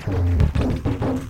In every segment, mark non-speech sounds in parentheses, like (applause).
フフフフ。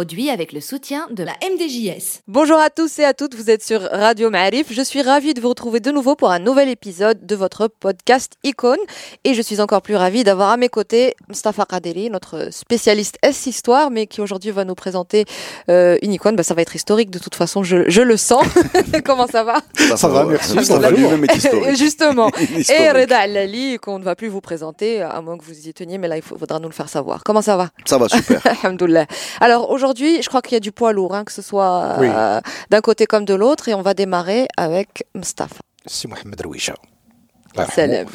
Produit avec le soutien de la MDJS. Bonjour à tous et à toutes, vous êtes sur Radio Ma'arif. Je suis ravie de vous retrouver de nouveau pour un nouvel épisode de votre podcast Icône. Et je suis encore plus ravie d'avoir à mes côtés Mustafa Kaderi, notre spécialiste S-Histoire, mais qui aujourd'hui va nous présenter euh, une icône. Bah, ça va être historique de toute façon, je, je le sens. (laughs) Comment ça va? Ça, va, merci. (laughs) Justement. (laughs) et Reda Alali, qu'on ne va plus vous présenter, à moins que vous y teniez, mais là, il faudra nous le faire savoir. Comment ça va? Ça va super. Alors aujourd'hui, je crois qu'il y a du poids lourd, hein, que ce soit euh, d'un côté comme de l'autre, et on va démarrer avec Mustafa. C'est Mohamed Rouisha. Salam.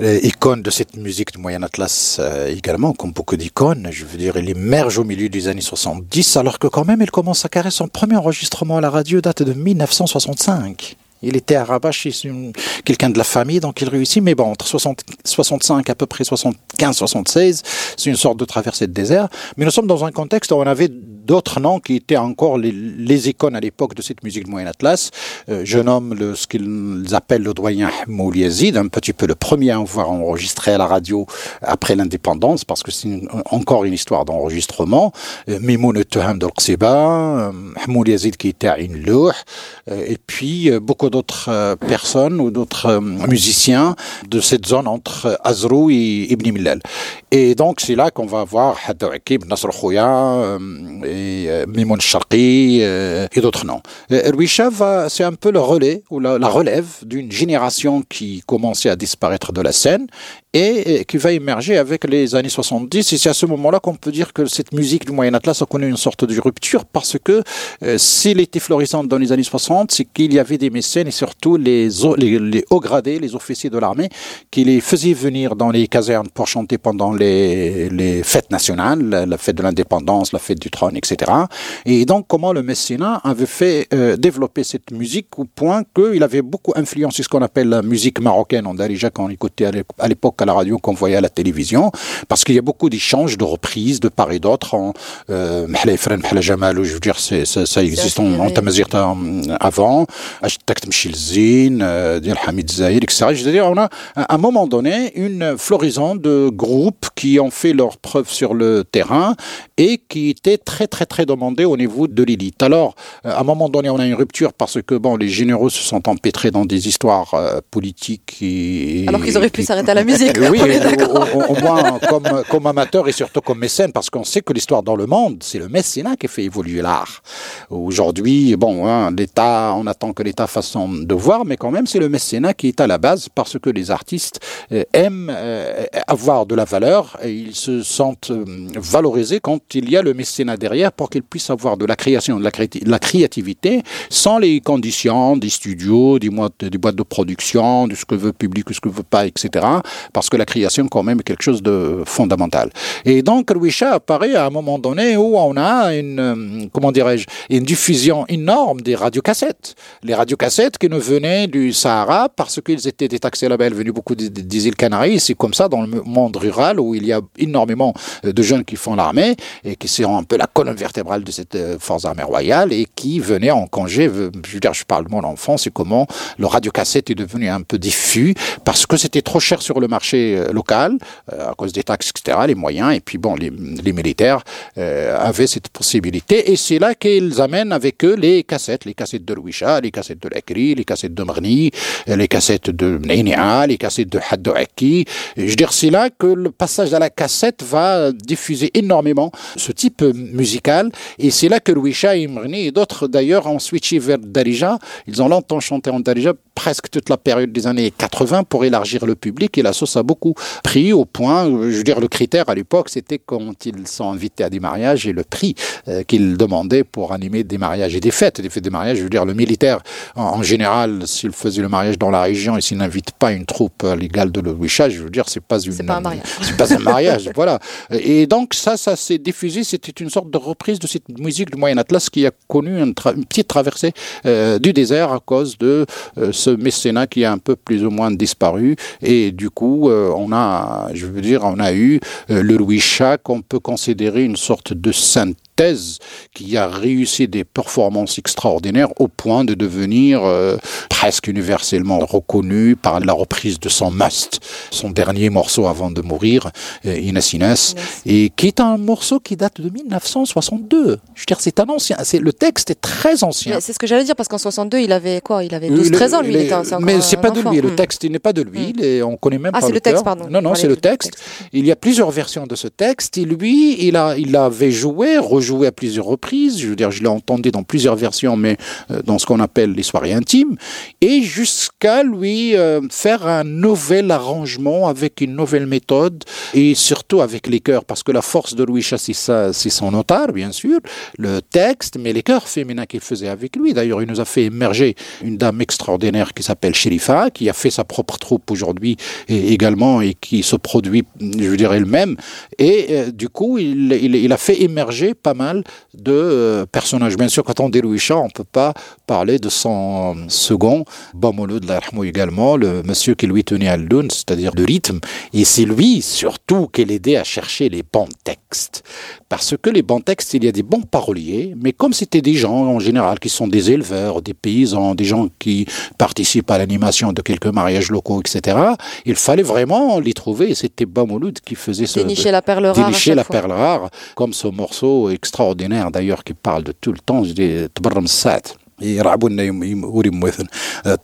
Icône de cette musique du Moyen Atlas euh, également, comme beaucoup d'icônes. Je veux dire, il émerge au milieu des années 70, alors que quand même, il commence à carrer son premier enregistrement à la radio date de 1965. Il était à Rabat chez quelqu'un de la famille, donc il réussit. Mais bon, entre 60, 65 à peu près 75, 76, c'est une sorte de traversée de désert. Mais nous sommes dans un contexte où on avait d'autres noms qui étaient encore les, les icônes à l'époque de cette musique de Moyen Atlas. Euh, je nomme le, ce qu'ils appellent le doyen Mouliazid, un petit peu le premier à avoir enregistré à la radio après l'indépendance, parce que c'est encore une histoire d'enregistrement. Euh, Mimoun Teham de euh, qui était à une euh, et puis euh, beaucoup d'autres personnes ou d'autres musiciens de cette zone entre Azrou et Ibn Millal. Et donc c'est là qu'on va voir Hadda Akib, Nasr Khouya, et Mimoun Sharqi et d'autres noms. Rouisha c'est un peu le relais ou la, relève d'une génération qui commençait à disparaître de la scène et qui va émerger avec les années 70. Et c'est à ce moment-là qu'on peut dire que cette musique du Moyen Atlas a connu une sorte de rupture parce que euh, s'il était florissant dans les années 60, c'est qu'il y avait des mécènes et surtout les, hauts gradés, les officiers de l'armée, qui les faisaient venir dans les casernes pour chanter pendant les fêtes nationales, la fête de l'indépendance, la fête du trône, etc. Et donc comment le mécénat avait fait euh, développer cette musique au point qu'il avait beaucoup influencé ce qu'on appelle la musique marocaine en Darija quand on écoutait à l'époque à la radio qu'on voyait à la télévision, parce qu'il y a beaucoup d'échanges, de reprises de part et d'autre. En euh, je veux dire, ça, ça existe en, en Tamazirta euh, avant, euh, Hamid Zahir, etc. Je veux dire, on a à un moment donné une floraison de groupes qui ont fait leur preuve sur le terrain et qui étaient très très très demandés au niveau de l'élite. Alors, à un moment donné, on a une rupture parce que bon, les généraux se sont empêtrés dans des histoires politiques. Et, Alors qu'ils auraient pu s'arrêter à la musique. (laughs) Oui, au, moins comme, comme amateur et surtout comme mécène, parce qu'on sait que l'histoire dans le monde, c'est le mécénat qui fait évoluer l'art. Aujourd'hui, bon, hein, l'État, on attend que l'État fasse son devoir, mais quand même, c'est le mécénat qui est à la base, parce que les artistes euh, aiment euh, avoir de la valeur et ils se sentent euh, valorisés quand il y a le mécénat derrière pour qu'ils puissent avoir de la création, de la, de créativité, sans les conditions des studios, des, boîtes de production, de ce que veut public, ce que veut pas, etc parce que la création quand même est quelque chose de fondamental. Et donc Louisa apparaît à un moment donné où on a une, euh, comment dirais-je, une diffusion énorme des radiocassettes. Les radiocassettes qui nous venaient du Sahara parce qu'ils étaient détaxés là-bas, venus beaucoup des, îles Canaries. C'est comme ça dans le monde rural où il y a énormément euh, de jeunes qui font l'armée et qui sont un peu la colonne vertébrale de cette euh, force armée royale et qui venaient en congé. Je veux dire, je parle de mon enfance et comment le radiocassette est devenu un peu diffus parce que c'était trop cher sur le marché euh, local euh, à cause des taxes, etc., les moyens. Et puis bon, les, les militaires euh, avaient cette possibilité. Et c'est là qu'ils amènent avec eux les cassettes, les cassettes de Louisha, les cassettes de l'Akri, les cassettes de Marni, les cassettes de Nénia, les cassettes de Haddouaki. Je veux dire, c'est là que le passage à la cassette va diffuser énormément ce type musical. Et c'est là que Louisha et Marni et d'autres d'ailleurs ont switché vers Darija. Ils ont longtemps chanté en Darija, presque toute la période des années 80 pour élargir le public. Et la sauce a beaucoup pris au point, je veux dire, le critère à l'époque, c'était quand ils sont invités à des mariages et le prix euh, qu'ils demandaient pour animer des mariages et des fêtes. Des fêtes des mariages, je veux dire, le militaire, en, général, s'il faisait le mariage dans la région et s'il n'invite pas une troupe légale de Louis je veux dire, c'est pas une, c'est pas un mariage. C'est pas un mariage, (laughs) voilà. Et donc, ça, ça s'est diffusé, c'était une sorte de reprises de cette musique du Moyen Atlas qui a connu une, petite traversée euh, du désert à cause de euh, ce mécénat qui a un peu plus ou moins disparu. Et du coup, on a, je veux dire, on a eu le Louis qu'on peut considérer une sorte de qui a réussi des performances extraordinaires au point de devenir euh, presque universellement reconnu par la reprise de son must, son dernier morceau avant de mourir, euh, Inès Inès, et qui est un morceau qui date de 1962. Je veux dire, c'est un ancien, c'est, le texte est très ancien. C'est ce que j'allais dire, parce qu'en 62, il avait quoi? Il avait 12-13 ans, lui, il était un, Mais c'est pas de lui, le hmm. texte, il n'est pas de lui, hmm. on connaît même ah, pas c'est le, texte, pardon. Non, non, c'est le texte. Il y a plusieurs versions de ce texte, et lui, il, a, il avait joué, rejoué joué à plusieurs reprises. Je veux dire, je l'ai entendu dans plusieurs versions, mais euh, dans ce qu'on appelle les soirées intimes. Et jusqu'à lui euh, faire un nouvel arrangement avec une nouvelle méthode et surtout avec les chœurs, parce que la force de Louis Chassis, c'est son notaire, bien sûr, le texte, mais les chœurs féminins qu'il faisait avec lui. D'ailleurs, il nous a fait émerger une dame extraordinaire qui s'appelle Sherifa, qui a fait sa propre troupe aujourd'hui également et qui se produit, je dire, elle-même. Et euh, du coup, il, il, il, a fait émerger pas mal de euh, personnages. Bien sûr, quand on dit Louis Chat, on ne peut pas parler de son second, Bamolo de également, le monsieur qui lui tenait à l'un, c'est-à-dire le rythme. Et c'est lui, surtout, qui l'aidait à chercher les bons textes. Parce que les bons textes, il y a des bons paroliers, mais comme c'était des gens, en général, qui sont des éleveurs, des paysans, des gens qui participent à l'animation de quelques mariages locaux, etc., il fallait vraiment les trouver. C'était Bamouloud qui faisait ce... Dénicher la perle rare. Dénicher la perle rare, comme ce morceau extraordinaire d'ailleurs qui parle de tout le temps, je dis يرعبوا لنا يوري مثلا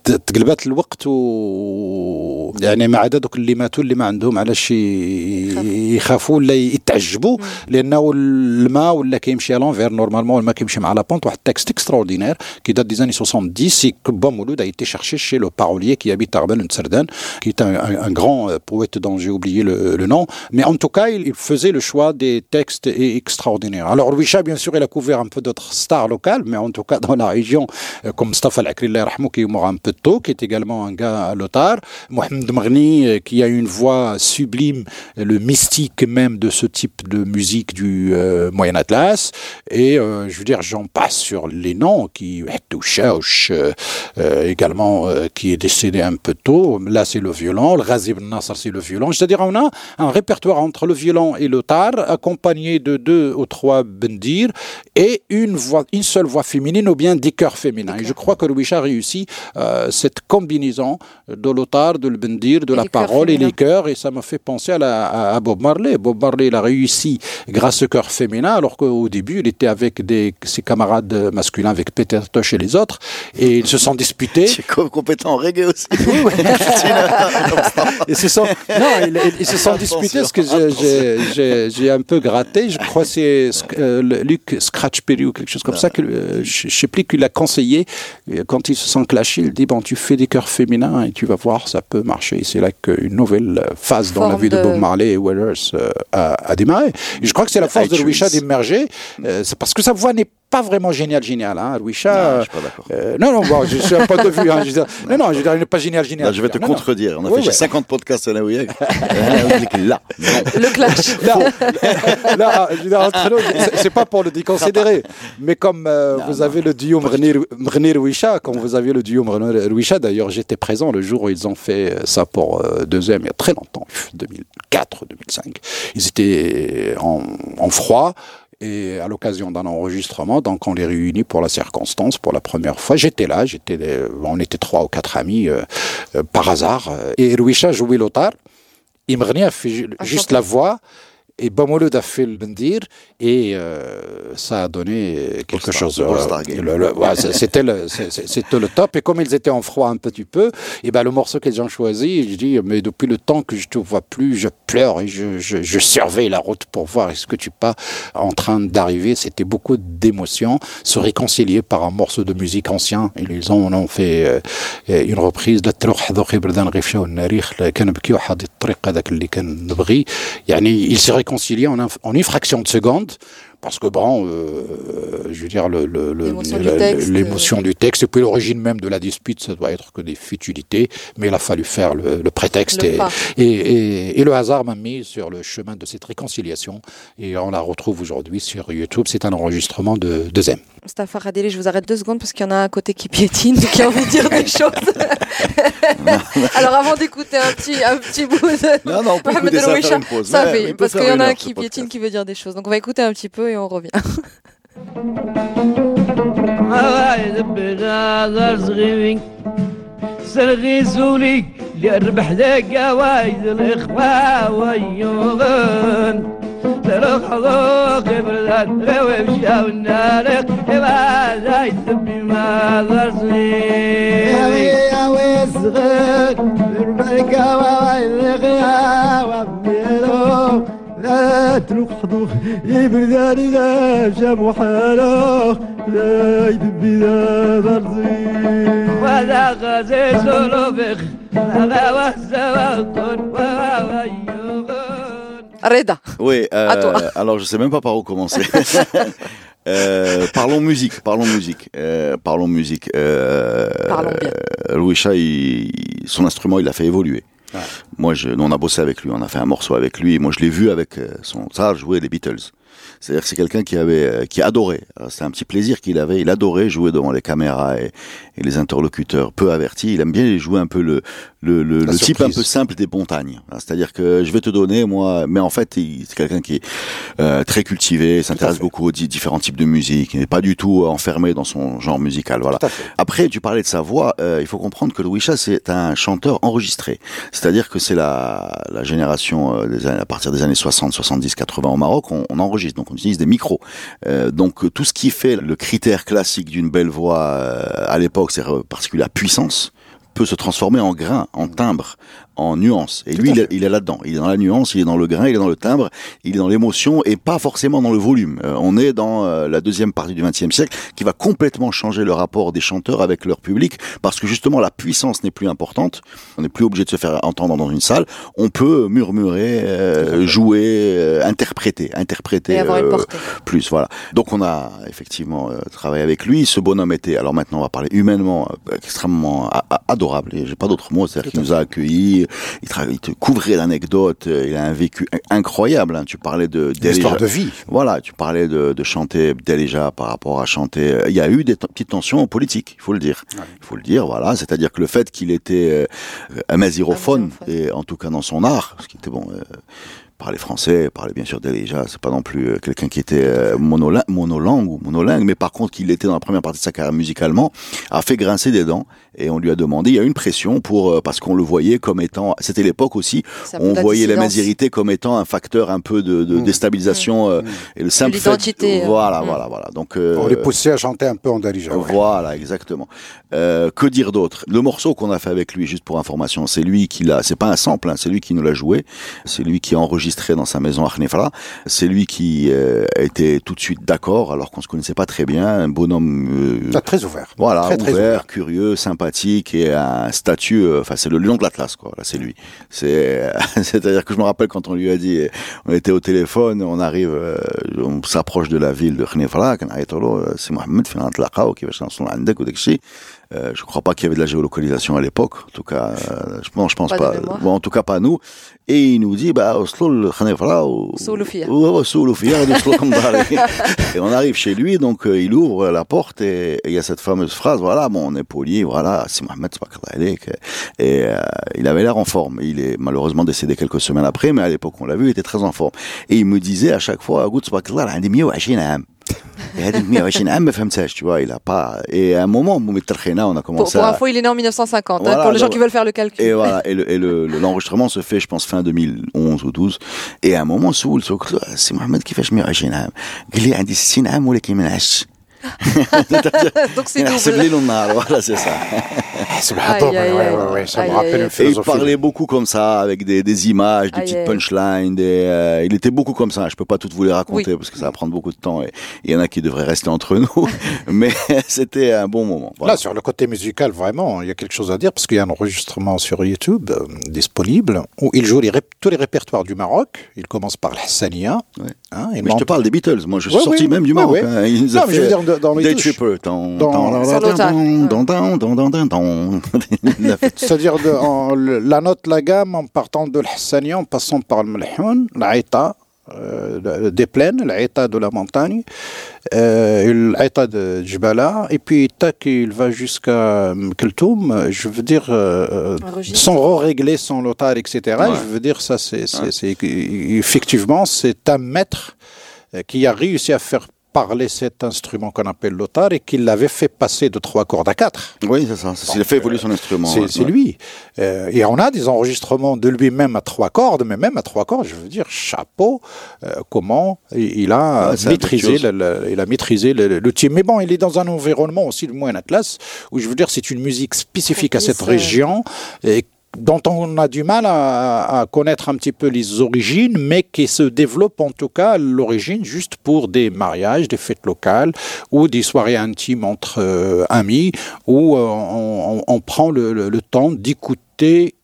تقلبات الوقت و يعني مع دوك اللي ماتوا اللي ما عندهم علاش يخافوا ولا يتعجبوا لانه الماء ولا كيمشي على لونفير نورمالمون الماء كيمشي مع لا بونت واحد تكست اكستراوردينير كي دات دي زاني 70 سي كبا مولود a été cherché chez le parolier qui habite Arben Sardan qui est un, un, un grand poète dont j'ai oublié le, le, nom mais en tout cas il, il faisait le choix des textes extraordinaires alors Louis Chat bien sûr il a couvert un peu d'autres stars locales mais en tout cas dans la région euh, comme Mustafa Al-Akri, qui est mort un peu tôt, qui est également un gars à l'OTAR, Mohamed Marni, euh, qui a une voix sublime, le mystique même de ce type de musique du euh, Moyen Atlas, et je veux dire, j'en passe sur les noms, qui euh, également, qui est décédé un peu tôt, là c'est le violon, le Razib Nasser c'est le violon, c'est-à-dire on a un répertoire entre le violon et l'OTAR, accompagné de deux ou trois bendir, et une voix, une seule voix féminine, ou bien des chœurs féminin. Et je crois que Louis a réussi euh, cette combinaison de l'otar, de le de la parole et les chœurs, et ça m'a fait penser à, la, à, Bob Marley. Bob Marley, il a réussi grâce au chœur féminin, alors qu'au début, il était avec des, ses camarades masculins, avec Peter Tosh et les autres, et ils se sont disputés. (laughs) C'est compétent en reggae aussi. (laughs) (laughs) ils se sont, non, ils, se sont disputés parce que j'ai un peu gratté. Je crois que c'est euh, Luc Scratch Perry ou quelque chose comme ça. Que, euh, je ne sais plus qu'il a conseillé, quand ils se sont clashés, il dit, bon, tu fais des chœurs féminins et tu vas voir, ça peut marcher. C'est là qu'une nouvelle phase dans la vie de... Bob Marley et Wellers euh, a, a, démarré. Et je crois que c'est la force de Louis Chat d'émerger, euh, parce que sa voix n'est pas vraiment génial, génial. Hein. Louis Chat. Non, je suis pas d'accord. Euh, non, non, bon, je suis un point de vue. Hein, je (laughs) non, non, je veux dire, il n'est pas génial, génial. Là, je vais te non, contredire. Non. On a fait ouais. 50 podcasts à la (laughs) Ouiag. là. Le clash. Là, (laughs) là je veux dire, entre nous, c'est pas pour le déconsidérer. Mais comme euh, vous avez le duo Mrenir Wisha, quand vous aviez le duo Mrenir Wisha, d'ailleurs, j'étais présent le jour où ils ont fait ça pour euh, deuxième, il y a très longtemps, 2004, 2005. Ils étaient en, en froid et à l'occasion d'un enregistrement, donc on les réunit pour la circonstance pour la première fois. J'étais là, j'étais, on était trois ou quatre amis euh, euh, par hasard. Et Louisa jouait l'otar. Imrni a fait juste la voix et Bamolo a fait le bendir et euh, ça a donné quelque chose. Euh, ouais, C'était le, le, top. Et comme ils étaient en froid un petit peu, et ben le morceau qu'ils ont choisi, je dis, mais depuis le temps que je te vois plus, je pleure et je, je, je surveille la route pour voir est-ce que tu es pas en train d'arriver. C'était beaucoup d'émotions, se réconcilier par un morceau de musique ancien. Ils ont, ont fait euh, euh, une reprise. Ils se en une fraction de seconde Parce que bon, euh, je veux dire, le- le- le- L'émotion du la- texte, l'émotion du texte, et puis l'origine même de la dispute, ça doit être que des futilités, mais il a fallu faire le, le prétexte. Le et, et, et- et le hasard m'a mis sur le chemin de cette réconciliation, et on la retrouve aujourd'hui sur YouTube. C'est un enregistrement de, de Zem. Mustafa Khadiri, je vous arrête deux secondes parce qu'il y en a un côté qui piétine, qui a envie de dire des choses. (laughs) Alors avant d'écouter un petit, un petit bout de Non, non, on peut écouter ça, faire une pause. ça fait, mais parce qu'il y en a un qui piétine podcast. qui veut dire des choses. Donc on va écouter un petit peu et et on revient. سرغيزولي ليربح ذاك وايد الاخوة ويوغن تروح حضوك بردات غاوي بشاو النارق ما زاي تبي ما ضرسني ياوي ياوي صغير بربك وايد الاخوة لا تروح حضوخ يبردان لا جام حالوخ لا يدبي لا برزي ولا غازي سولو بخ لا وزا وطن Reda. Oui, euh, À toi. (laughs) alors je sais même pas par où commencer. (laughs) Euh, parlons musique, parlons musique, euh, parlons musique. Euh, Parlons bien. euh, Louis Cha, il- son instrument, il l'a fait évoluer. Moi, je, on a bossé avec lui, on a fait un morceau avec lui. Moi, je l'ai vu avec euh, son ça jouer les Beatles. C'est-à-dire que c'est quelqu'un qui avait, euh, qui adorait. C'était un petit plaisir qu'il avait. Il adorait jouer devant les caméras et, et les interlocuteurs peu avertis. Il aime bien jouer un peu le, le, le, type un peu simple des montagnes. C'est-à-dire que je vais te donner, moi, mais en fait, c'est quelqu'un qui est euh, très cultivé, s'intéresse beaucoup aux di- différents types de musique, il n'est pas du tout enfermé dans son genre musical. Voilà. Après, tu parlais de sa voix. euh, il faut comprendre que Louis Cha, c'est un chanteur enregistré. C'est-à-dire que c'est la, la génération euh, des années, à partir des années 60, 70, 80 au Maroc, on, on enregistre. Donc, on utilise des micros. Euh, donc, tout ce qui fait le critère classique d'une belle voix euh, à l'époque, c'est euh, particulier la puissance peut se transformer en grain, en timbre, en nuance. Et Tout lui, il est, fait. il est là-dedans. Il est dans la nuance, il est dans le grain, il est dans le timbre, il est dans l'émotion et pas forcément dans le volume. Euh, on est dans euh, la deuxième partie du XXe siècle qui va complètement changer le rapport des chanteurs avec leur public parce que justement la puissance n'est plus importante. On n'est plus obligé de se faire entendre dans une salle. On peut murmurer, euh, jouer, euh, interpréter, interpréter Et avoir une portée. plus. Voilà. Donc on a effectivement travaillé avec lui. Ce bonhomme était, alors maintenant on va parler humainement, extrêmement a- a- adorable. Et J'ai pas d'autres mots. C'est-à-dire qu'il nous a accueillis. Il, tra- il te couvrait d'anecdotes. euh, Il a un vécu in- incroyable. hein. Tu parlais de Une histoire Deléja. de vie. Voilà, tu parlais de, de chanter Deléja par rapport à chanter. euh, Il y a eu des t- petites tensions politiques, il faut le dire. Ouais. Il faut le dire, voilà. C'est-à-dire que le fait qu'il était euh, amazirophone, Amazirophone. et en tout cas dans son art, ce qui était bon. Euh, parlait français, parlait bien sûr Deléja, c'est pas non plus euh, quelqu'un qui était euh, monolangue ou monolingue, mais par contre qu'il était dans la première partie de sa carrière musicalement, a fait grincer des dents et on lui a demandé, il y a eu une pression pour euh, parce qu'on le voyait comme étant, c'était l'époque aussi, on voyait la mazirité comme étant un facteur un peu de, de Mmh. déstabilisation euh, et le simple fait, l'identité, euh, voilà, mmh. voilà, voilà. Donc euh, On les poussait à chanter un peu en Darija. ouais. voilà, exactement. Euh, que dire d'autre? Le morceau qu'on a fait avec lui, juste pour information, c'est lui qui l'a. C'est pas un sample, hein, c'est lui qui nous l'a joué. C'est lui qui a enregistré dans sa maison à Khnefra. C'est lui qui euh, a été tout de suite d'accord, alors qu'on se connaissait pas très bien. Un bonhomme. euh, Ah, très ouvert. voilà, très, très ouvert, curieux, sympathique et un statut. Euh, enfin, c'est le lion de l'Atlas, quoi. Là, c'est lui. C'est, euh, (laughs) c'est-à-dire que je me rappelle quand on lui a dit, on était au téléphone, on arrive, euh, on s'approche de la ville de Khnifra, c'est Mohamed, qui va euh, je ne crois pas qu'il y avait de la géolocalisation à l'époque. En tout cas, euh, je, non, pense pas. pas. Bon, en tout cas, pas nous. Et il nous dit, bah, Et on arrive chez lui, donc euh, il ouvre la porte et il y a cette fameuse phrase, voilà, bon, on est poli, voilà, c'est Mohamed, Et euh, il avait l'air en forme. Il est malheureusement décédé quelques semaines après, mais à l'époque, on l'a vu, il était très en forme. Et il me disait à chaque fois, قلت تبارك الله عندي 120 عام. Et هذيك 120 عام ما فهمتهاش, tu vois, il a pas. Et à un moment, on a Pour, commencé pour à. info, il est né en 1950, hein, Voilà, pour les gens donc- qui veulent faire le calcul. Et voilà, et le- et le- le- l'enregistrement se fait, je pense, fin 2011 ou 12. Et à un moment, سول قلت له سي محمد كيفاش 120 عام؟ قال لي عندي 60 عام ولكن ما نعشتش. (laughs) Donc c'est eh, voilà, c'est ça. ça me rappelle une Et il parlait beaucoup comme ça, avec des, images, des petites punchlines. Euh, il était beaucoup comme ça. Je peux pas toutes vous les raconter parce que ça va prendre beaucoup de temps et il y en a qui devraient rester entre nous. (laughs) mais (laughs) c'était un bon moment. Voilà. Là, sur le côté musical, vraiment, il y a quelque chose à dire parce qu'il y a un enregistrement sur YouTube euh, disponible où il joue tous les répertoires du Maroc. Il commence par l'Hassaniyah. Hein, Mais je te parle des Beatles. Moi, je suis Ouais, sorti même du ouais, Maroc. ouais. hein. Il nous a Non, mais je veux dire, dans- dans les Day. Tripper. (laughs) Fait C'est-à-dire la note, la gamme, en partant de l'Hassania, en passant par le Mlhoun, l'Aïta, euh, des plaines, l'Aïta de la montagne, euh, l'Aïta de Djibala, et puis tac, il va jusqu'à Keltoum, je veux dire, euh, sans régler son lotar, etc. Ouais. Je veux dire, ça, c'est, effectivement, c'est un maître euh, qui a réussi à faire parler cet instrument qu'on appelle l'otar et qui l'avait fait passer de trois cordes à quatre. Oui, c'est ça. C'est- Il a fait évoluer son instrument. C'est ouais. c'est lui. Euh, et on a des enregistrements de lui-même à trois cordes, mais même à trois cordes, je veux dire, chapeau, euh, comment il il a Ouais, maîtrisé, le, le- il a maîtrisé le, le type. Mais bon, il est dans un environnement aussi, le moins Atlas, où je veux dire, c'est une musique spécifique à cette euh, région. Et dont on a du mal à, connaître un petit peu les origines, mais qui se développe en tout cas l'origine juste pour des mariages, des fêtes locales ou des soirées intimes entre euh, amis, où euh, on, prend le temps d'écouter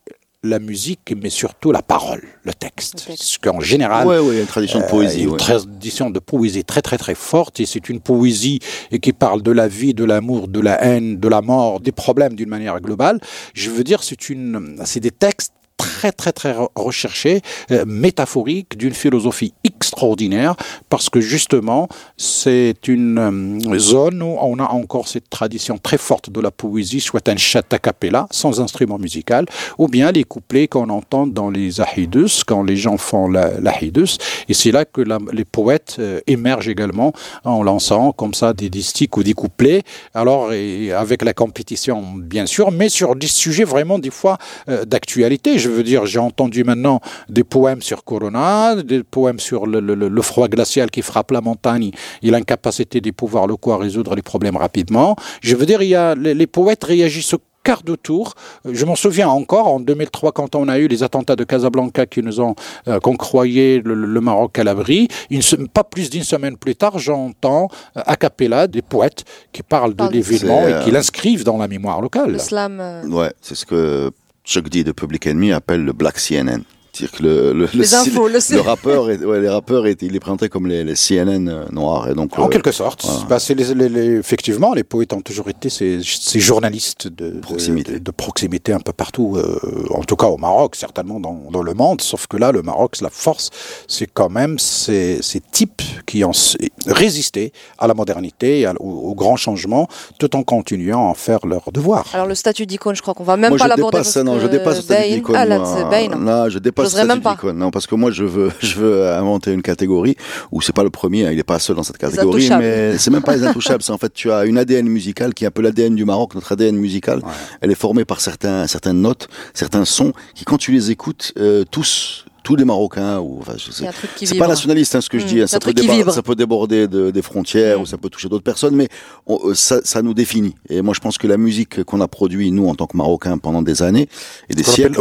la musique, mais surtout la parole, le texte. Texte. Ce qu'en général, Ouais, ouais, il y a une tradition de euh, poésie. une ouais. tradition de poésie très très très forte et c'est une poésie qui parle de la vie, de l'amour, de la haine, de la mort, des problèmes d'une manière globale. Je veux dire, c'est une, c'est des textes très très très re- recherchés, euh, métaphoriques, d'une philosophie extraordinaire, parce que justement, c'est une euh, zone où on a encore cette tradition très forte de la poésie, soit un chant a cappella, sans instrument musical, ou bien les couplets qu'on entend dans les ahidus, quand les gens font la- l'ahidus. Et c'est là que les poètes euh, émergent également en lançant comme ça des, sticks ou des couplets. Alors, avec la compétition, bien sûr, mais sur des sujets vraiment des fois euh, d'actualité. Veux dire, j'ai entendu maintenant des poèmes sur Corona, des poèmes sur le, le- le- le froid glacial qui frappe la montagne et l'incapacité des pouvoirs locaux à résoudre les problèmes rapidement. Je veux dire, il y a, les, les poètes réagissent au quart de tour. Euh, Je m'en souviens encore en 2003 quand on a eu les attentats de Casablanca qui nous ont, euh, qu'on croyait le, le Maroc à l'abri. Pas plus d'une semaine plus tard, j'entends euh, a cappella des poètes qui parlent de l'événement et qui euh, l'inscrivent dans la mémoire locale. Le slam. euh, Ouais, c'est ce que Chuck D de Public Enemy appelle le Black CNN. C'est-à-dire que le, le, le, Les infos, le le rappeur, est, ouais, les rappeurs, étaient, il les présentait comme les, les CNN euh, noirs. Et donc, En euh, quelque sorte. voilà. Bah, c'est les- les- les- effectivement, les poètes ont toujours été ces, ces journalistes de, Proximité. De, de proximité un peu partout, euh, en tout cas au Maroc, certainement dans, dans le monde. Sauf que là, le Maroc, la force, c'est quand même ces, ces types qui ont résisté à la modernité, à- au, au grand changement, tout en continuant à faire leur devoir. Alors le statut d'icône, je crois qu'on va même moi, pas je l'aborder. non, je dépasse le statut d'icône. Ah, là, je dépasse J'oserais même statut pas. d'icône. Non, parce que moi, je veux, (laughs) je veux inventer une catégorie où c'est pas le premier, hein, il est pas seul dans cette catégorie, mais c'est même pas les intouchables. C'est en fait, tu as une ADN musicale qui est un peu l'ADN du Maroc, notre ADN musical. Elle est formée par certains, certaines notes, certains sons qui, quand tu les écoutes, euh, tous, tous les Marocains, ou, enfin, c'est pas nationaliste hein, ce que je Mm, dis, hein, ça, peut ça peut déborder de- des frontières Mm. ou ça peut toucher d'autres personnes, mais on- euh, ça, ça nous définit. Et moi je pense que la musique qu'on a produit nous en tant que Marocains pendant des années et des siècles.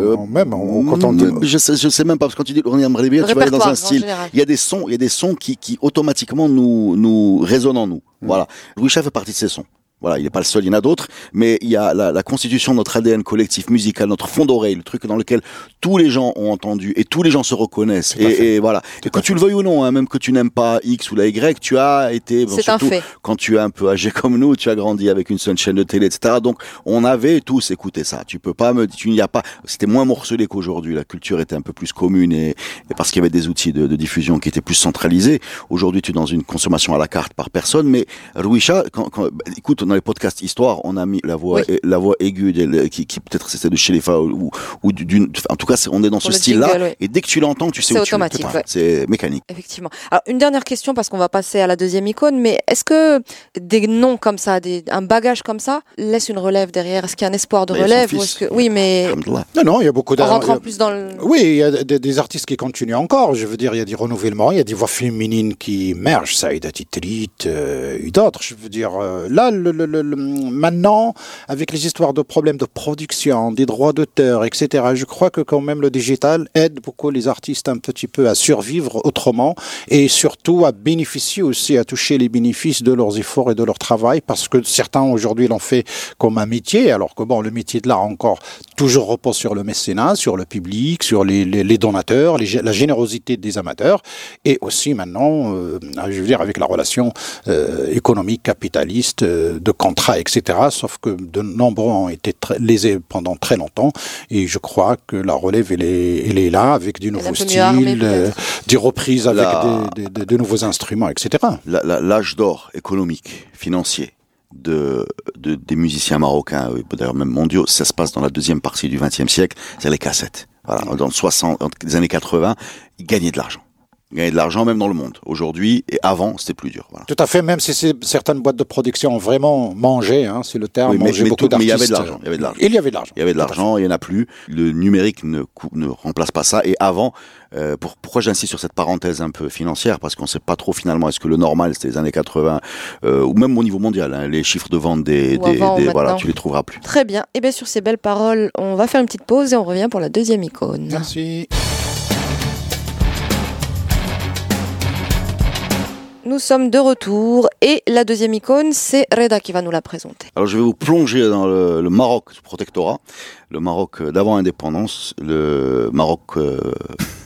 Euh, même, on, quand on dit- Mm, je, sais, je sais même pas parce que quand tu dis l'Ornia Mghribiya, tu vas aller dans un style. Il y a des sons, il y a des sons qui, qui automatiquement nous nous résonnent en nous. Voilà. Louis Chef fait partie de ces sons. Voilà, il n'est pas le seul, il y en a d'autres, mais il y a la, la constitution de notre ADN collectif musical, notre fond d'oreille, le truc dans lequel tous les gens ont entendu et tous les gens se reconnaissent. Et, et voilà. et que tu le veuilles ou non, hein, même que tu n'aimes pas X ou la Y, tu as été, bon, C'est un surtout fait. quand tu es un peu âgé comme nous, tu as grandi avec une seule chaîne de télé, etc. Donc, on avait tous écouté ça. Tu peux pas me, tu n'y a pas, c'était moins morcelé qu'aujourd'hui. La culture était un peu plus commune et, et parce qu'il y avait des outils de, de diffusion qui étaient plus centralisés. Aujourd'hui, tu es dans une consommation à la carte par personne. Mais Rouisha, quand, quand, bah, écoute, dans les podcasts histoire, on a mis la voix, Oui. la voix aiguë de- qui, qui peut-être c'était de Shelefa ou, ou d'une, en tout cas, on est dans Pour ce le style-là. jingle, ouais. Et dès que tu l'entends, tu sais C'est où tu es. automatique, ouais. C'est mécanique. Effectivement. Alors, une dernière question, parce qu'on va passer à la deuxième icône, mais est-ce que des noms comme ça, des, un bagage comme ça, laisse une relève derrière? Est-ce qu'il y a un espoir de Mais relève ou que... Oui, mais. Non, non, il y a beaucoup en rentrant d'ar- plus dans le... Oui, il y a des, des artistes qui continuent encore. Je veux dire, il y a des renouvellements, il y a des voix féminines qui émergent, Saïda Titrit euh, et d'autres. Je veux dire, euh, là, le, le- maintenant, avec les histoires de problèmes de production, des droits d'auteur, etc., je crois que quand même le digital aide beaucoup les artistes un petit peu à survivre autrement et surtout à bénéficier aussi, à toucher les bénéfices de leurs efforts et de leur travail, parce que certains aujourd'hui l'ont fait comme un métier, alors que bon, le métier de l'art encore toujours repose sur le mécénat, sur le public, sur les, les- les donateurs, les la générosité des amateurs, et aussi maintenant, euh, je veux dire, avec la relation euh, économique, capitaliste, euh, de contrats, etc. Sauf que de nombreux ont été très lésés pendant très longtemps, et je crois que la relève, elle est, elle est là, avec du nouveau armée, style, euh, peut-être. des reprises avec La- des, des- des- de nouveaux instruments, etc. La- la- L'âge d'or économique, financier de, de- des musiciens marocains, d'ailleurs même mondiaux, ça se passe dans la deuxième partie du XXe siècle, c'est les cassettes. Voilà, dans le 60, dans les années 80, ils gagnaient de l'argent. Gagnaient de l'argent même dans le monde. Aujourd'hui et avant, c'était plus dur. Voilà. Tout à fait, même si c'est- certaines boîtes de production ont vraiment mangé, hein, c'est le terme, Oui, mais- mangé mais beaucoup tout- mais il y avait de l'argent, il y avait de l'argent. Il y avait de l'argent. Il y avait de l'argent, il y en a plus. Le numérique ne, ne remplace pas ça. Et avant, euh, pour- pourquoi j'insiste sur cette parenthèse un peu financière? Parce qu'on ne sait pas trop finalement est-ce que le normal c'était les années 80 euh, ou même au niveau mondial. hein, les chiffres de vente des, des, avant, des- voilà, tu les trouveras plus. Très bien. Et bien sur ces belles paroles, on va faire une petite pause et on revient pour la deuxième icône. Merci. Nous sommes de retour et la deuxième icône, c'est Reda qui va nous la présenter. Alors je vais vous plonger dans le, Maroc sous protectorat, le Maroc euh, d'avant indépendance, le Maroc. euh,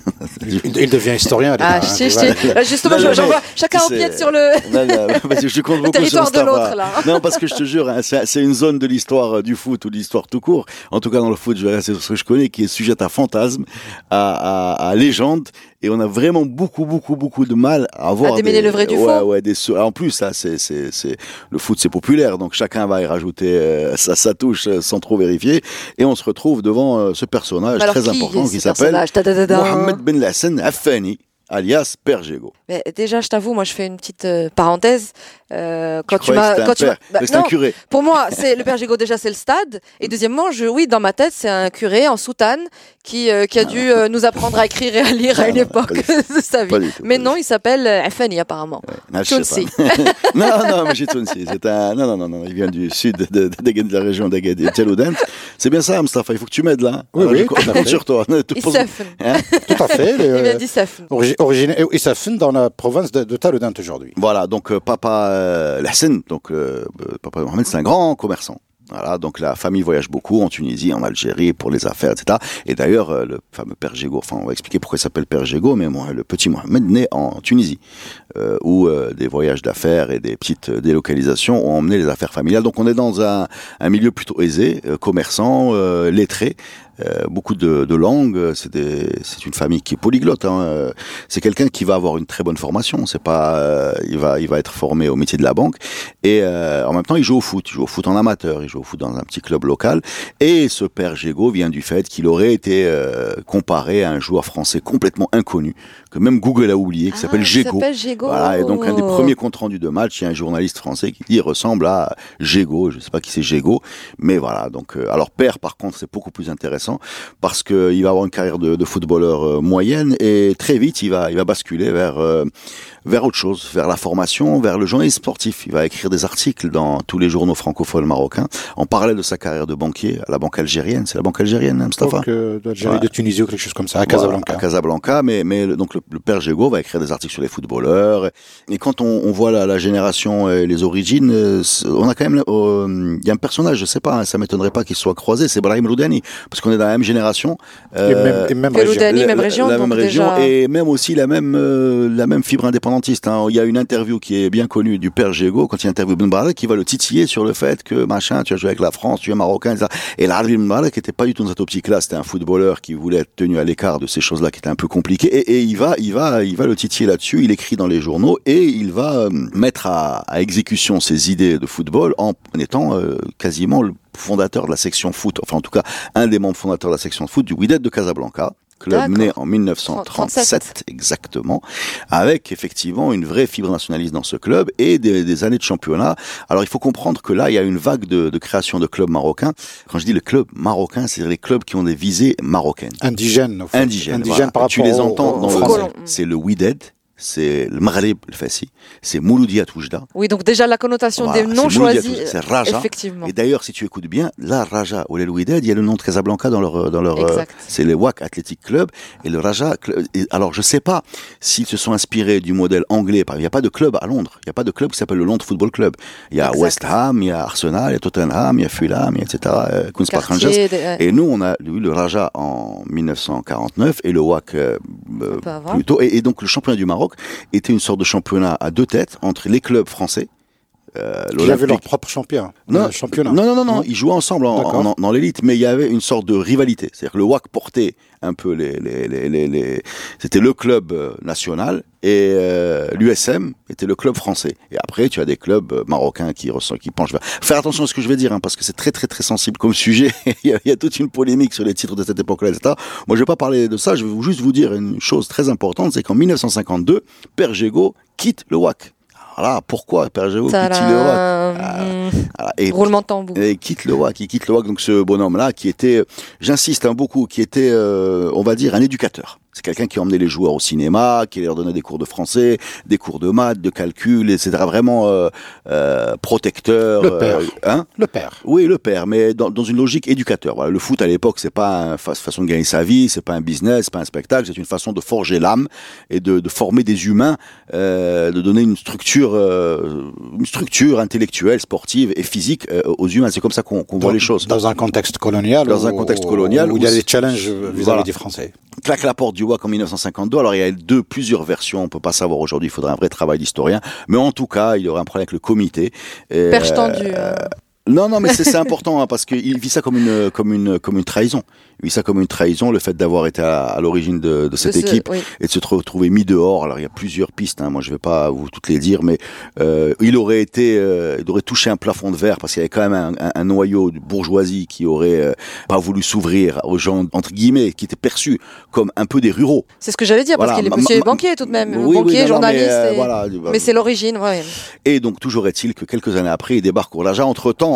(laughs) Il, il devient historien. Ah, voilà. sais. Euh, Justement, Non, je- vois chacun sais, empiète sur le, Non, non, (laughs) parce que je compte le beaucoup territoire sur de l'autre là. Non, parce que je te jure, hein, c'est c'est une zone de l'histoire euh, du foot ou de l'histoire tout court. En tout cas, dans le foot, je vais rester sur ce que je connais, qui est sujette à fantasme, à, à, à légende. Et on a vraiment beaucoup, beaucoup, beaucoup de mal à voir. À démêler des- le vrai du ouais, faux. Ouais, des, en plus, ça, c'est, c'est, c'est, le foot, c'est populaire. Donc chacun va y rajouter euh, sa, sa touche euh, sans trop vérifier. Et on se retrouve devant euh, ce personnage Alors, très qui important qui s'appelle. Mohamed Ben Lassen Affani, alias Père Gégo. Mais déjà, je t'avoue, moi, je fais une petite euh, parenthèse. Euh, quand tu, m'as, quand un tu m'as, père, bah, un non, curé. pour moi, c'est le père Gigot. Déjà, c'est le stade. Et deuxièmement, je, oui, dans ma tête, c'est un curé en soutane qui, euh, qui a dû euh, nous apprendre à écrire et à lire à Ah, une non, époque de sa vie. Pas du tout, Mais non, il s'appelle euh, Afani apparemment. Non, pas. (laughs) non, non, mais j'ai Tounsi. C'est un, non, non, non, non, il vient du sud de, de, de, de la région d'Agadir, Tcheloudent. C'est bien ça, Mustafa, il faut que tu m'aides là. Oui, Alors, oui, je compte tout à compte fait. sur toi. Tout. Hein Tout à fait. Il vient originaire- finit dans la province de, de aujourd'hui. Voilà, donc euh, papa euh, donc euh, euh, papa Mohamed, c'est un grand commerçant. Voilà, donc la famille voyage beaucoup en Tunisie, en Algérie pour les affaires, etc. Et d'ailleurs, le fameux Père Gégo, enfin, on va expliquer pourquoi il s'appelle Père Gégo, mais le petit Mohamed né en Tunisie, où des voyages d'affaires et des petites délocalisations ont emmené les affaires familiales. Donc on est dans un, milieu plutôt aisé, commerçant, lettré, euh, beaucoup de, de langues. C'est une famille qui est polyglotte. Hein. C'est quelqu'un qui va avoir une très bonne formation. C'est pas, euh, il va, il va être formé au métier de la banque et euh, en même temps il joue au foot. Il joue au foot en amateur. Il joue au foot dans un petit club local. Et ce père Gégo vient du fait qu'il aurait été euh, comparé à un joueur français complètement inconnu que même Google a oublié, qui Ah, s'appelle Gégo. Voilà, et donc un des premiers comptes rendus de match, il y a un journaliste français qui dit il ressemble à Gégo, je sais pas qui c'est Gégo, mais voilà. Donc euh, alors père par contre c'est beaucoup plus intéressant parce que il va avoir une carrière de, de footballeur euh, moyenne et très vite il va il va basculer vers euh, vers autre chose, vers la formation, vers le journalisme sportif. Il va écrire des articles dans tous les journaux francophones marocains en parallèle de sa carrière de banquier à la banque algérienne. C'est la banque algérienne, hein, Mustafa Donc, euh, Ouais. de Tunisie ou quelque chose comme ça, à voilà, Casablanca. à Casablanca, mais, mais le- donc le, le père Gégo va écrire des articles sur les footballeurs. Et quand on, on voit la, la génération et les origines, euh, on a quand même, euh, il y a un personnage, je sais pas, hein, ça m'étonnerait pas qu'il soit croisé, c'est Brahim Roudani, parce qu'on est dans la même génération. Et euh, même, et même région. La- même la- région, la même région déjà- et même aussi la même euh, la même fibre indépendantiste. hein. Il y a une interview qui est bien connue du père Gégo quand il interviewe Ben Barak qui va le titiller sur le fait que machin, tu as joué avec la France, tu es marocain, etc. Et l'Arvin Ben Barak n'était pas du tout dans cette optique-là. C'était un footballeur qui voulait être tenu à l'écart de ces choses-là qui étaient un peu compliquées. Et, et il va, il va, il va le titiller là-dessus. Il écrit dans les journaux et il va euh, mettre à, à exécution ses idées de football en étant euh, quasiment le fondateur de la section foot, enfin en tout cas un des membres fondateurs de la section de foot du Wydad de Casablanca, club né en 1937 exactement, avec effectivement une vraie fibre nationaliste dans ce club et des, des années de championnat. Alors il faut comprendre que là il y a une vague de, de création de clubs marocains. Quand je dis le club marocain, c'est les clubs qui ont des visées marocaines. Indigène. au fait. Indigènes, Indigène voilà. par tu rapport les entends au dans le colons. c'est le Wydad c'est le Maghreb le Fassi, c'est Mouloudia Toujda. Oui, donc déjà la connotation Voilà, des noms choisis. C'est Raja. Effectivement. Et d'ailleurs, si tu écoutes bien, la Raja ou les Louidad, il y a le nom de Casablanca dans leur, dans leur, euh, c'est les WAC Athletic Club et le Raja. Et alors, je sais pas s'ils se sont inspirés du modèle anglais. Il n'y a pas de club à Londres. Il n'y a pas de club qui s'appelle le Londres Football Club. Il y a Exact. West Ham, il y a Arsenal, il y a Tottenham, il y a Fulham, il y a etc. Euh, Queen's Park Rangers. Et nous, on a eu le Raja en 1949 et le WAC euh, euh, plus tôt. Et, et donc, le championnat du Maroc était une sorte de championnat à deux têtes entre les clubs français. Euh, Ils avaient leur propre champion, non, euh, championnat. non, non, non, non, ils jouaient ensemble en- en- dans l'élite, mais il y avait une sorte de rivalité. C'est-à-dire que le WAC portait un peu les, les, les, les, les- c'était le club euh, national et euh, l'USM était le club français. Et après, tu as des clubs euh, marocains qui ressentent, qui penchent vers. Faire attention à ce que je vais dire, hein, parce que c'est très, très, très sensible comme sujet. (laughs) il, y a, il y a toute une polémique sur les titres de cette époque-là, etc. Moi, je vais pas parler de ça. Je vais juste vous dire une chose très importante, c'est qu'en 1952, Père Gégaud quitte le WAC. Alors là, pourquoi Père Gégaud quitte le WAC Tadam. Voilà. Et Roulement de tambour. et quitte le WAC, il quitte le WAC, donc ce bonhomme-là qui était, j'insiste hein, beaucoup, qui était, euh, on va dire, un éducateur. C'est quelqu'un qui emmenait les joueurs au cinéma, qui leur donnait des cours de français, des cours de maths, de calcul, etc. Vraiment euh, euh, protecteur. Le père. euh, hein Le père. oui, le père, mais dans, dans une logique éducateur. Voilà, le foot à l'époque, c'est pas une façon de gagner sa vie, c'est pas un business, c'est pas un spectacle, c'est une façon de forger l'âme et de, de former des humains, euh, de donner une structure, euh, une structure intellectuelle, sportive et physique aux humains. C'est comme ça qu'on voit les choses. Dans un contexte colonial. Dans un contexte colonial Où il y a des challenges vis-à-vis Voilà. des Français. claque la porte du WAC en 1952. Alors il y a deux, plusieurs versions. On peut pas savoir aujourd'hui. Il faudrait un vrai travail d'historien. Mais en tout cas, il y aurait un problème avec le comité. Et, Perche euh, tendue. euh. Non, non, mais c'est important hein, parce qu'il vit ça comme une, comme une, comme une trahison. Il vit ça comme une trahison, le fait d'avoir été à, à l'origine de, de cette De ce- équipe oui. et de se retrouver mis dehors. Alors il y a plusieurs pistes. Hein, moi, je vais pas vous toutes les dire, mais euh, il aurait été, euh, il aurait touché un plafond de verre parce qu'il y avait quand même un, un- un noyau de bourgeoisie qui aurait euh, pas voulu s'ouvrir aux gens entre guillemets qui étaient perçus comme un peu des ruraux. C'est ce que j'allais dire, parce Voilà, qu'il est monsieur banquier tout de même. Oui, banquier, non, journaliste. mais, euh, et- voilà, Mais c'est l'origine, ouais. Et donc, toujours est-il que quelques années après, il débarque au Raja.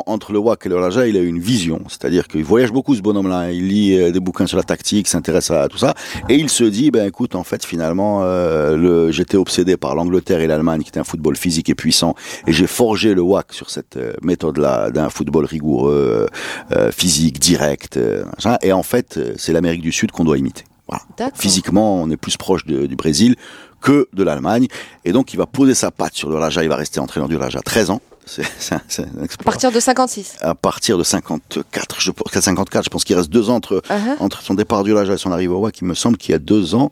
Entre le WAC et le Raja, il a une vision. C'est-à-dire qu'il voyage beaucoup, ce bonhomme-là. Il lit euh, des bouquins sur la tactique, s'intéresse à tout ça. Et il se dit, ben écoute, en fait, finalement, euh, j'étais obsédé par l'Angleterre et l'Allemagne, qui était un football physique et puissant. Et j'ai forgé le WAC sur cette euh, méthode-là d'un football rigoureux, euh, physique, direct. euh, et en fait, euh, c'est l'Amérique du Sud qu'on doit imiter. Voilà. Physiquement, on est plus proche de- du Brésil que de l'Allemagne. Et donc, il va poser sa patte sur le Raja. Il va rester entraîneur du Raja 13 ans. (laughs) Un À partir de 56. À partir de 54, je, pense- 54, je pense qu'il reste deux ans entre, Uh-huh. entre son départ du Raja et son arrivée au WAC. Il me semble qu'il y a deux ans.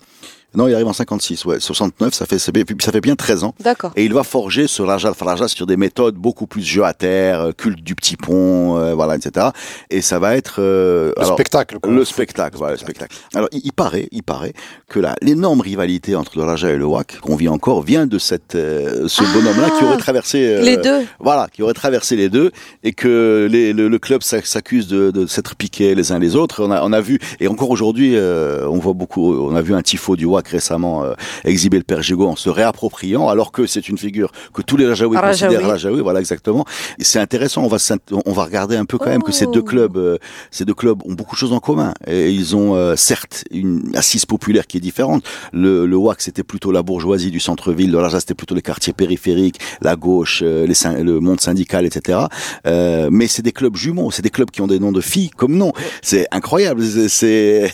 Non, il arrive en 56, ouais. 69, ça fait, ça fait, ça fait bien 13 ans. D'accord. Et il va forger ce Raja Raja sur des méthodes beaucoup plus jeu à terre, euh, culte du petit pont, euh, voilà, etc. Et ça va être euh, Le alors, spectacle. quoi. le spectacle, voilà, le spectacle. Alors, il, il paraît, il paraît que la l'énorme rivalité entre le Raja et le WAC qu'on vit encore vient de cette euh, ce Ah bonhomme-là qui aurait traversé euh, Les deux. voilà, qui aurait traversé les deux et que les, le, le club s'a- s'accuse de, de s'être piqué les uns les autres. On a, on a vu et encore aujourd'hui, euh, on voit beaucoup. On a vu un tifo du Récemment euh, exhiber le père Gégo en se réappropriant, alors que c'est une figure que tous les Rajaouis Rajaoui. considèrent Rajaoui. Voilà exactement. C'est intéressant. On va on va regarder un peu quand même que ces deux Oh. clubs, euh, ces deux clubs ont beaucoup de choses en commun. Et ils ont euh, certes une assise populaire qui est différente. Le, le WAC c'était plutôt la bourgeoisie du centre-ville. Le Raja c'était plutôt les quartiers périphériques, la gauche, euh, les le monde syndical, etc. Euh, mais c'est des clubs jumeaux. C'est des clubs qui ont des noms de filles comme nom. C'est incroyable. C'est-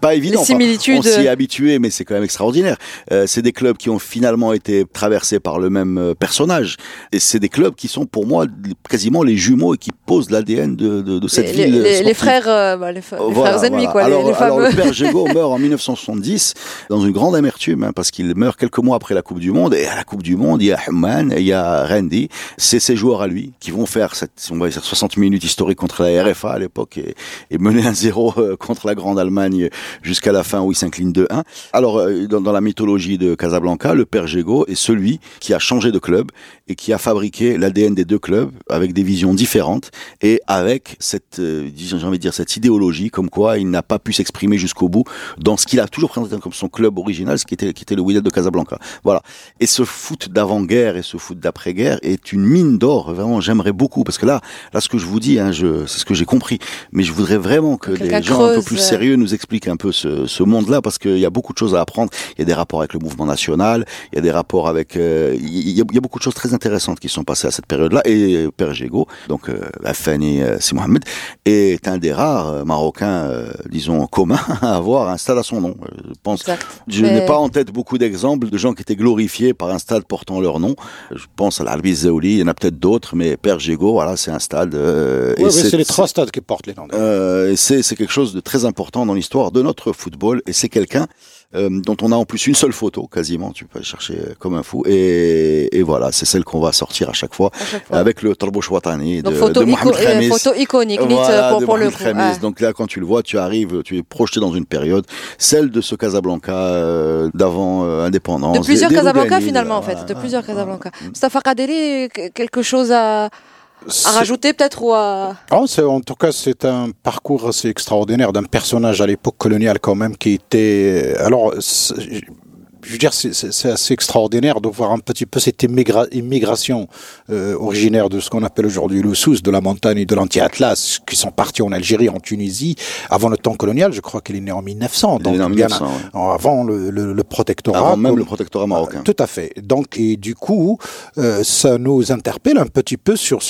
pas évident. Les similitudes. on s'y est habitué, mais c'est quand même extraordinaire. Euh, c'est des clubs qui ont finalement été traversés par le même euh, personnage. Et c'est des clubs qui sont pour moi quasiment les jumeaux et qui posent l'ADN de, de, de cette les, ville. les- les sportive. frères, euh, bah, les, les Voilà, frères ennemis, voilà. quoi, les- alors, les, alors, le père Gégaud meurt en 1970 dans une grande amertume hein, parce qu'il meurt quelques mois après la Coupe du Monde et à la Coupe du Monde il y a Humman et il y a Randy c'est ces joueurs à lui qui vont faire cette on va dire 60 minutes historiques contre la RFA à l'époque et, et mener un 0 euh, contre la Grande Allemagne jusqu'à la fin où il s'incline 2-1 alors euh, dans, dans la mythologie de Casablanca le père Gégaud est celui qui a changé de club et qui a fabriqué l'ADN des deux clubs avec des visions différentes et avec cette, euh, j'ai envie de dire, cette idéologie comme quoi il n'a pas pu s'exprimer jusqu'au bout dans ce qu'il a toujours présenté comme son club original, ce qui était, qui était le Wydad de Casablanca. Voilà. Et ce foot d'avant-guerre et ce foot d'après-guerre est une mine d'or. Vraiment, j'aimerais beaucoup parce que là, là, ce que je vous dis, hein, je, c'est ce que j'ai compris. Mais je voudrais vraiment que les gens un peu plus euh. sérieux nous expliquent un peu ce, ce monde-là parce qu'il y a beaucoup de choses à apprendre. Il y a des rapports avec le mouvement national, il y a des rapports avec, euh, il, y a, il y a beaucoup de choses très intéressantes qui sont passées à cette période-là. Et Père Gégo, donc euh, Afani euh, Si Mohamed, est un des rares euh, Marocains, euh, disons communs, (laughs) à avoir un stade à son nom. Euh, Je pense. Exact. Je Mais- n'ai pas en tête beaucoup d'exemples de gens qui étaient glorifiés par un stade portant leur nom. Je pense à l'Albi Zeouli, il y en a peut-être d'autres, mais Père Gégo, voilà, c'est un stade. euh, Oui, et oui, c'est les trois stades qui portent les noms. euh, et c'est quelque chose de très important dans l'histoire de notre football et c'est quelqu'un dont on a en plus une seule photo quasiment, tu peux chercher euh, comme un fou et, et voilà, c'est celle qu'on va sortir à chaque fois À chaque fois. avec le Talbouch Watani de, photo, de Mohamed euh, Khamis. photo iconique, Voilà, pour, le coup. Ouais. Donc là, quand tu le vois, tu arrives, tu es projeté dans une période, celle de ce Casablanca euh, d'avant euh, indépendance. De plusieurs des- des Casablanca finalement en fait, de plusieurs Casablanca. Mm. Mustafa Kaderi, que- quelque chose à, à rajouter peut-être ou à... Oh, c'est- en tout cas, c'est un parcours assez extraordinaire d'un personnage à l'époque coloniale quand même qui était. Alors, c'est- je veux dire, c'est- assez extraordinaire de voir un petit peu cette immigra- immigration euh, originaire de ce qu'on appelle aujourd'hui le Sousse, de la montagne et de l'anti-Atlas, qui sont partis en Algérie, en Tunisie, avant le temps colonial. Je crois qu'il est né en 1900, Il est donc né en bien 1900, ouais. avant le, le- le protectorat. Avant même le protectorat marocain. tout à fait. Donc, et du coup, euh, ça nous interpelle un petit peu sur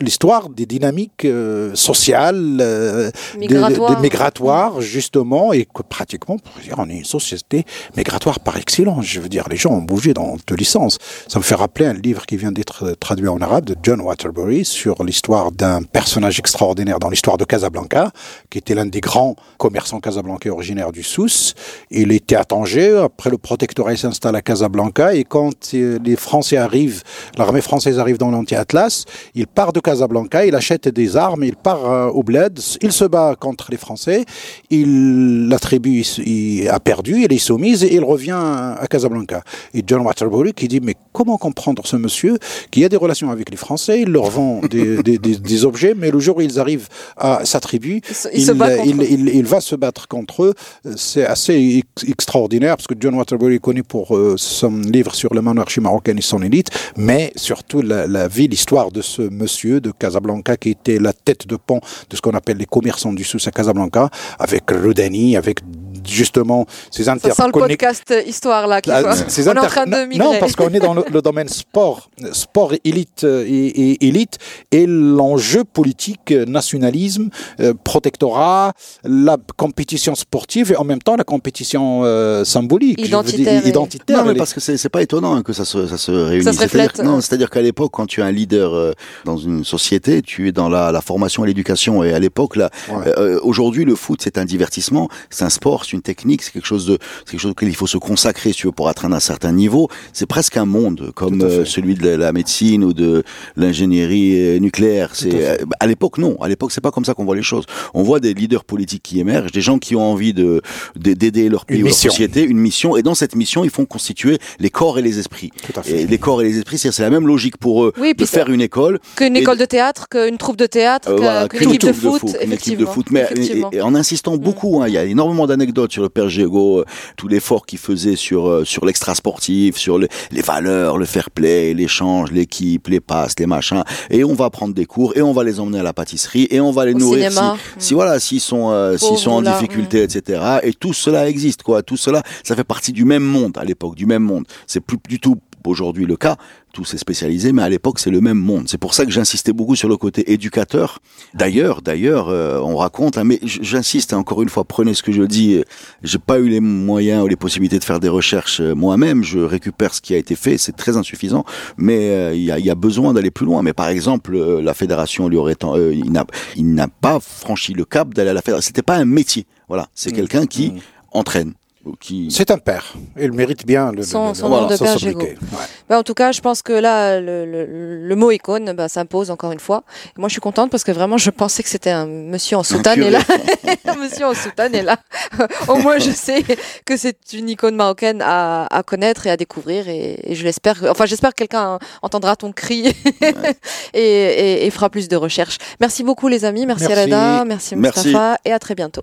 l'histoire des dynamiques euh, sociales, euh, de- Migratoires. justement, et que pratiquement, on est une société migratoire par excellence. Je veux dire, les gens ont bougé dans tous les sens. Ça me fait rappeler un livre qui vient d'être traduit en arabe de John Waterbury sur l'histoire d'un personnage extraordinaire dans l'histoire de Casablanca, qui était l'un des grands commerçants casablancais originaires du Sousse. Il était à Tanger. Après, le protectorat s'installe à Casablanca. Et quand euh, les Français arrivent, l'armée française arrive dans l'anti-Atlas, il part de Casablanca, il achète des armes, il part euh, au bled, il se bat contre les Français, il, la tribu il- a perdu, il est soumise et il revient à Casablanca. Et John Waterbury qui dit, mais comment comprendre ce monsieur qui a des relations avec les Français, il leur vend des, (laughs) des, des- des objets, mais le jour où ils arrivent à sa tribu, Il va se battre contre eux. C'est assez ex- extraordinaire parce que John Waterbury est connu pour euh, son livre sur la monarchie marocaine et son élite, mais surtout la, la vie, l'histoire de ce monsieur de Casablanca qui était la tête de pont de ce qu'on appelle les commerçants du Sousse à Casablanca, avec Rudani, avec justement ces Ça sent le interconnexions. podcast histoire là. Qui Ah, soit- (laughs) ces On est en inter- train de non, migrer. Non, parce qu'on est dans le, le domaine sport, sport élite euh, et, et élite, et l'enjeu politique, euh, nationalisme, euh, protectorat, la compétition sportive et en même temps la compétition euh, symbolique, dire, Identitaire. Non, mais parce que c'est c'est pas étonnant hein, que ça se, ça se réunisse. Ça se C'est-à-dire- reflète, Non, c'est-à-dire qu'à l'époque, quand tu es un leader euh, dans une société, tu es dans la, la formation et l'éducation. Et à l'époque, là, Ouais. euh, aujourd'hui, le foot, c'est un divertissement, c'est un sport, une technique, c'est quelque chose de, c'est quelque chose auquel il faut se consacrer, si tu veux, pour atteindre un certain niveau. C'est presque un monde, comme euh, celui de la, médecine ou de l'ingénierie euh, nucléaire. à C'est euh, à l'époque, non. À l'époque, c'est pas comme ça qu'on voit les choses. On voit des leaders politiques qui émergent, des gens qui ont envie de de- d'aider leur pays, ou leur mission. société, une mission. Et dans cette mission, ils font constituer les corps et les esprits. Tout à fait. Et les corps et les esprits, c'est c'est la même logique pour eux Oui, de faire une école, Qu'une école de théâtre, qu'une troupe de théâtre, euh, voilà, qu'une équipe de foot, qu'une équipe de effectivement. foot. Mais effectivement. et- et en insistant beaucoup, hein, il y a énormément d'anecdotes sur le père Gégo, euh, tout l'effort qu'il faisait sur euh, sur l'extra sportif, sur le- les valeurs, le fair play, l'échange, l'équipe, les passes, les machins. Et on va prendre des cours et on va les emmener à la pâtisserie et on va les Au nourrir cinéma. si, si voilà s'ils sont euh, s'ils sont en là, difficulté, etc. Et tout cela existe quoi. Tout cela, ça fait partie du même monde à l'époque, du même monde. C'est plus du tout aujourd'hui le cas. Tout s'est spécialisé, mais à l'époque c'est le même monde. C'est pour ça que j'insistais beaucoup sur le côté éducateur. D'ailleurs, d'ailleurs, euh, on raconte, hein, mais j'insiste hein, encore une fois, prenez ce que je dis. J'ai pas eu les moyens ou les possibilités de faire des recherches euh, moi-même. Je récupère ce qui a été fait, c'est très insuffisant, mais euh, il y, a, y a besoin d'aller plus loin. Mais par exemple, euh, la fédération lui aurait, euh, il n'a, il n'a pas franchi le cap d'aller à la fédération. C'était pas un métier. Voilà, c'est Mm. quelqu'un qui Mm. entraîne, qui. C'est un père. Il mérite bien le, Son- le- son nom de père. Ouais. Bah, en tout cas, je pense que là, le, le- le mot icône bah, s'impose encore une fois. Et moi, je suis contente parce que vraiment, je pensais que c'était un monsieur en soutane. Et là, (laughs) un monsieur en soutane. Et là, (laughs) au moins, je sais que c'est une icône marocaine à, à connaître et à découvrir. Et, et je l'espère. Enfin, j'espère que quelqu'un entendra ton cri (laughs) et, et- et fera plus de recherches. Merci beaucoup, les amis. Merci, Merci. Reda. Merci, Merci. Mustafa. Et à très bientôt.